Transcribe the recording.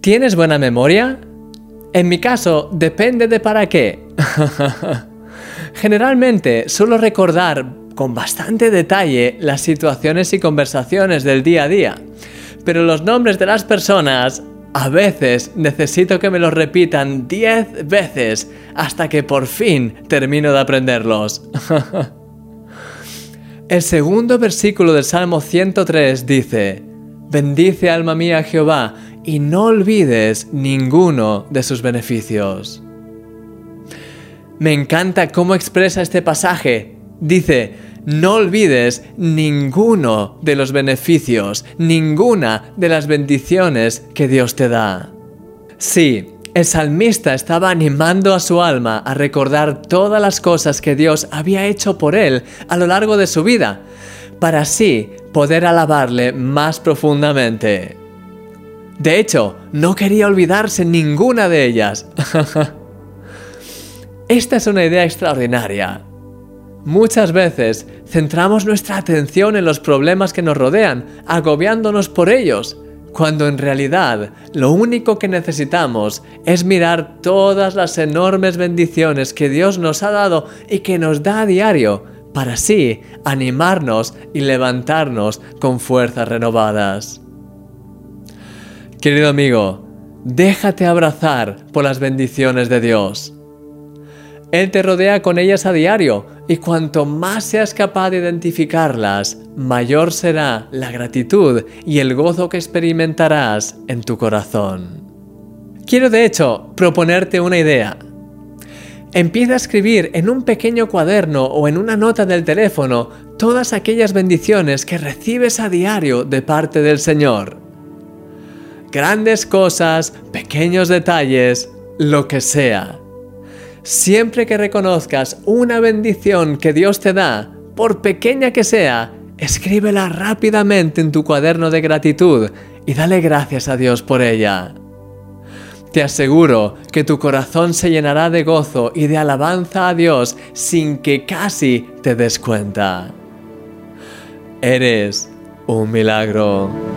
¿Tienes buena memoria? En mi caso, depende de para qué. Generalmente suelo recordar con bastante detalle las situaciones y conversaciones del día a día, pero los nombres de las personas a veces necesito que me los repitan 10 veces hasta que por fin termino de aprenderlos. El segundo versículo del Salmo 103 dice, Bendice alma mía Jehová y no olvides ninguno de sus beneficios. Me encanta cómo expresa este pasaje. Dice, no olvides ninguno de los beneficios, ninguna de las bendiciones que Dios te da. Sí, el salmista estaba animando a su alma a recordar todas las cosas que Dios había hecho por él a lo largo de su vida, para así poder alabarle más profundamente. De hecho, no quería olvidarse ninguna de ellas. Esta es una idea extraordinaria. Muchas veces centramos nuestra atención en los problemas que nos rodean, agobiándonos por ellos, cuando en realidad lo único que necesitamos es mirar todas las enormes bendiciones que Dios nos ha dado y que nos da a diario, para así animarnos y levantarnos con fuerzas renovadas. Querido amigo, déjate abrazar por las bendiciones de Dios. Él te rodea con ellas a diario y cuanto más seas capaz de identificarlas, mayor será la gratitud y el gozo que experimentarás en tu corazón. Quiero de hecho proponerte una idea. Empieza a escribir en un pequeño cuaderno o en una nota del teléfono todas aquellas bendiciones que recibes a diario de parte del Señor grandes cosas, pequeños detalles, lo que sea. Siempre que reconozcas una bendición que Dios te da, por pequeña que sea, escríbela rápidamente en tu cuaderno de gratitud y dale gracias a Dios por ella. Te aseguro que tu corazón se llenará de gozo y de alabanza a Dios sin que casi te des cuenta. Eres un milagro.